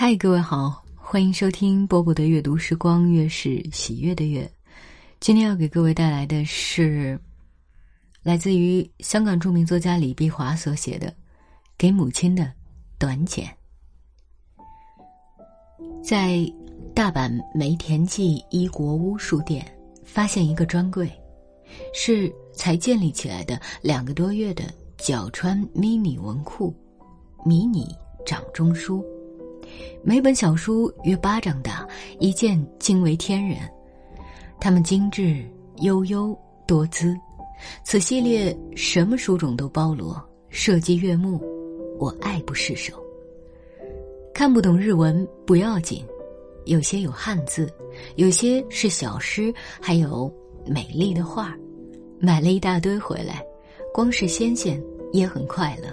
嗨，各位好，欢迎收听波波的阅读时光，月是喜悦的月。今天要给各位带来的是来自于香港著名作家李碧华所写的《给母亲的短简》。在大阪梅田记一国屋书店发现一个专柜，是才建立起来的两个多月的角川迷你文库，迷你掌中书。每本小书约巴掌大，一件惊为天人。它们精致、悠悠、多姿，此系列什么书种都包罗，设计悦目，我爱不释手。看不懂日文不要紧，有些有汉字，有些是小诗，还有美丽的画买了一大堆回来，光是新鲜也很快乐。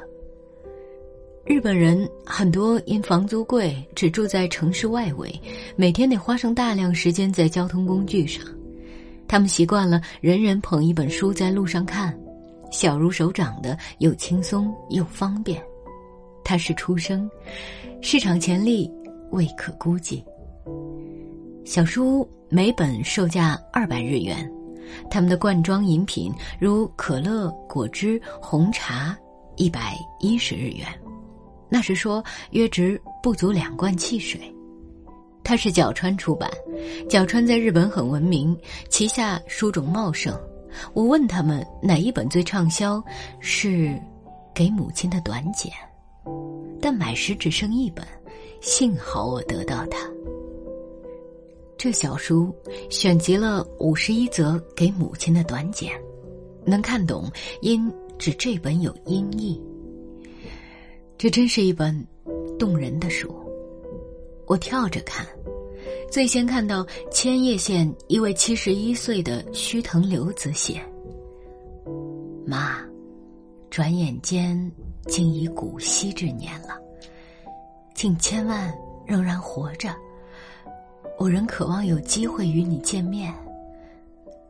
日本人很多因房租贵，只住在城市外围，每天得花上大量时间在交通工具上。他们习惯了人人捧一本书在路上看，小如手掌的，又轻松又方便。它是出生，市场潜力未可估计。小书每本售价二百日元，他们的罐装饮品如可乐、果汁、红茶，一百一十日元。那是说，约值不足两罐汽水。它是角川出版，角川在日本很闻名，旗下书种茂盛。我问他们哪一本最畅销，是《给母亲的短简》，但买时只剩一本，幸好我得到它。这小书选集了五十一则给母亲的短简，能看懂，因指这本有音译。这真是一本动人的书，我跳着看，最先看到千叶县一位七十一岁的须藤留子写：“妈，转眼间竟已古稀之年了，请千万仍然活着，我仍渴望有机会与你见面。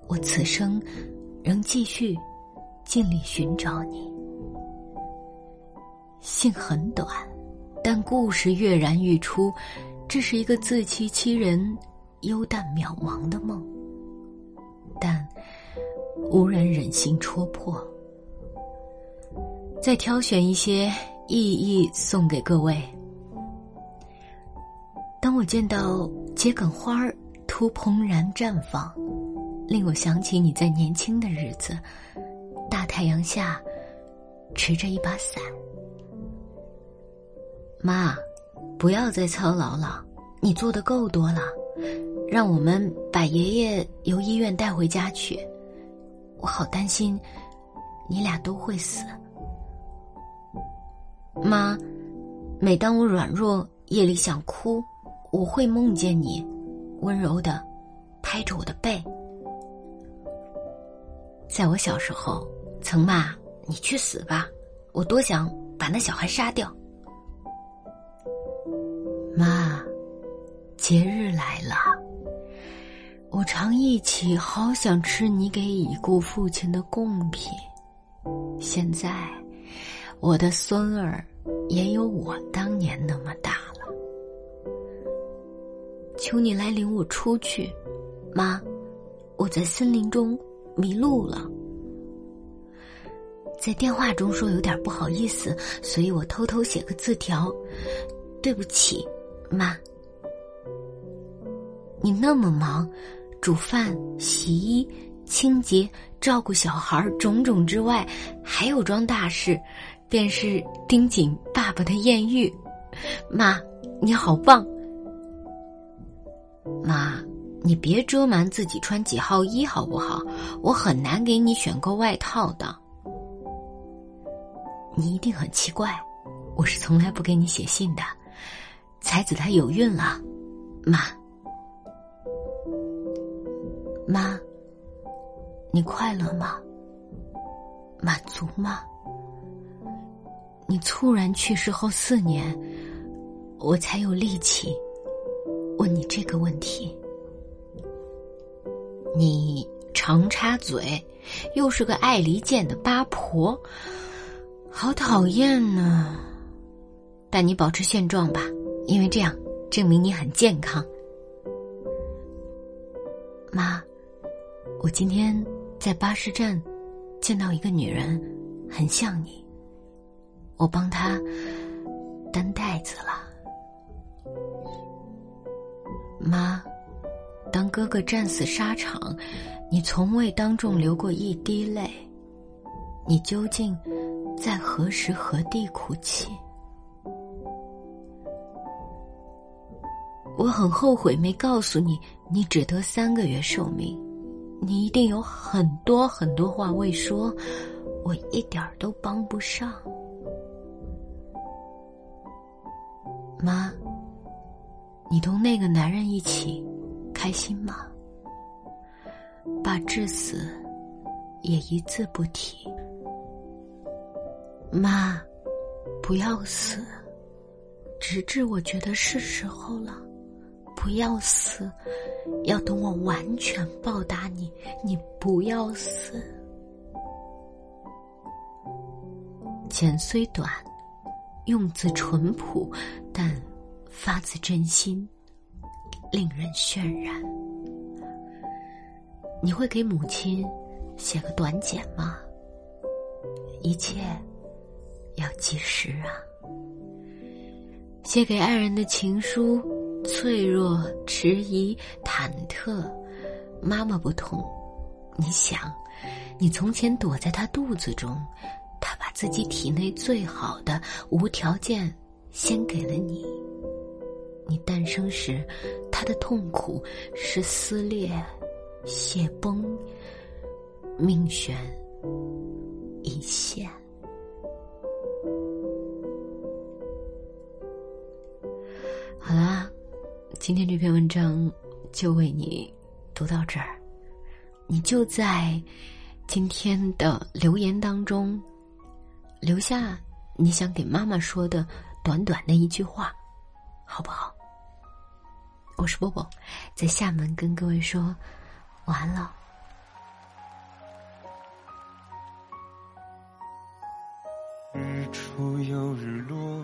我此生仍继续尽力寻找你。”信很短，但故事跃然欲出。这是一个自欺欺人、幽淡渺茫的梦，但无人忍心戳破。再挑选一些意义送给各位。当我见到桔梗花儿突怦然绽放，令我想起你在年轻的日子，大太阳下持着一把伞。妈，不要再操劳了，你做的够多了，让我们把爷爷由医院带回家去。我好担心，你俩都会死。妈，每当我软弱、夜里想哭，我会梦见你，温柔的拍着我的背。在我小时候，曾骂你去死吧，我多想把那小孩杀掉。妈，节日来了，我常忆起，好想吃你给已故父亲的贡品。现在，我的孙儿也有我当年那么大了。求你来领我出去，妈，我在森林中迷路了。在电话中说有点不好意思，所以我偷偷写个字条，对不起。妈，你那么忙，煮饭、洗衣、清洁、照顾小孩种种之外，还有桩大事，便是盯紧爸爸的艳遇。妈，你好棒！妈，你别遮瞒自己穿几号衣好不好？我很难给你选购外套的。你一定很奇怪，我是从来不给你写信的。才子他有孕了，妈，妈，你快乐吗？满足吗？你猝然去世后四年，我才有力气问你这个问题。你常插嘴，又是个爱离间的八婆，好讨厌呢。但你保持现状吧。因为这样证明你很健康。妈，我今天在巴士站见到一个女人，很像你。我帮她担袋子了。妈，当哥哥战死沙场，你从未当众流过一滴泪。你究竟在何时何地哭泣？我很后悔没告诉你，你只得三个月寿命，你一定有很多很多话未说，我一点儿都帮不上。妈，你同那个男人一起开心吗？爸至死也一字不提。妈，不要死，直至我觉得是时候了。不要死，要等我完全报答你。你不要死。简虽短，用字淳朴，但发自真心，令人渲染。你会给母亲写个短简吗？一切。要及时啊！写给爱人的情书，脆弱、迟疑、忐忑。妈妈不同，你想，你从前躲在他肚子中，他把自己体内最好的、无条件先给了你。你诞生时，他的痛苦是撕裂、血崩、命悬一线。好啦，今天这篇文章就为你读到这儿。你就在今天的留言当中留下你想给妈妈说的短短的一句话，好不好？我是波波，在厦门跟各位说晚安了。日出又日落。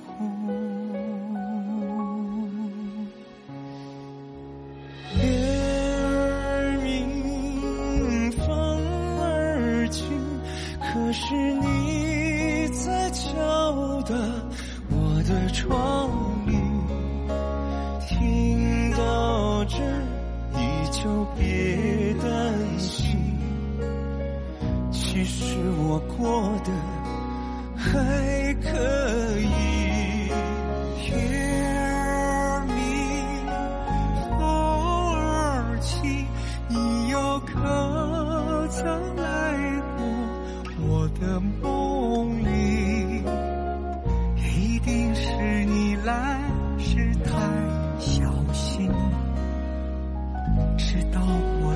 还可以，Hear me，风儿轻，你又可曾来过我的梦里？一定是你来时太小心，直到我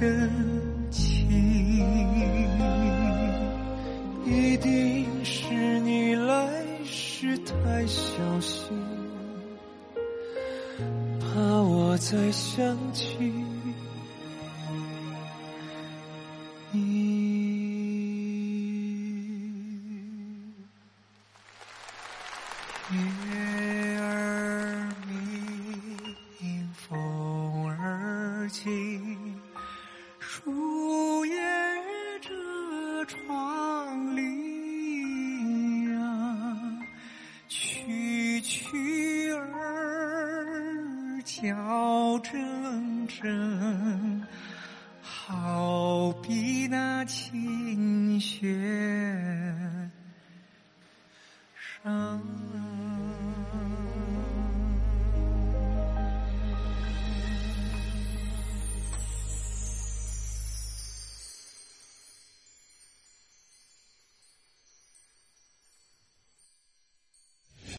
真情一定是你来时太小心怕我再想起你。月儿明风儿静小铮铮，好比那清雪。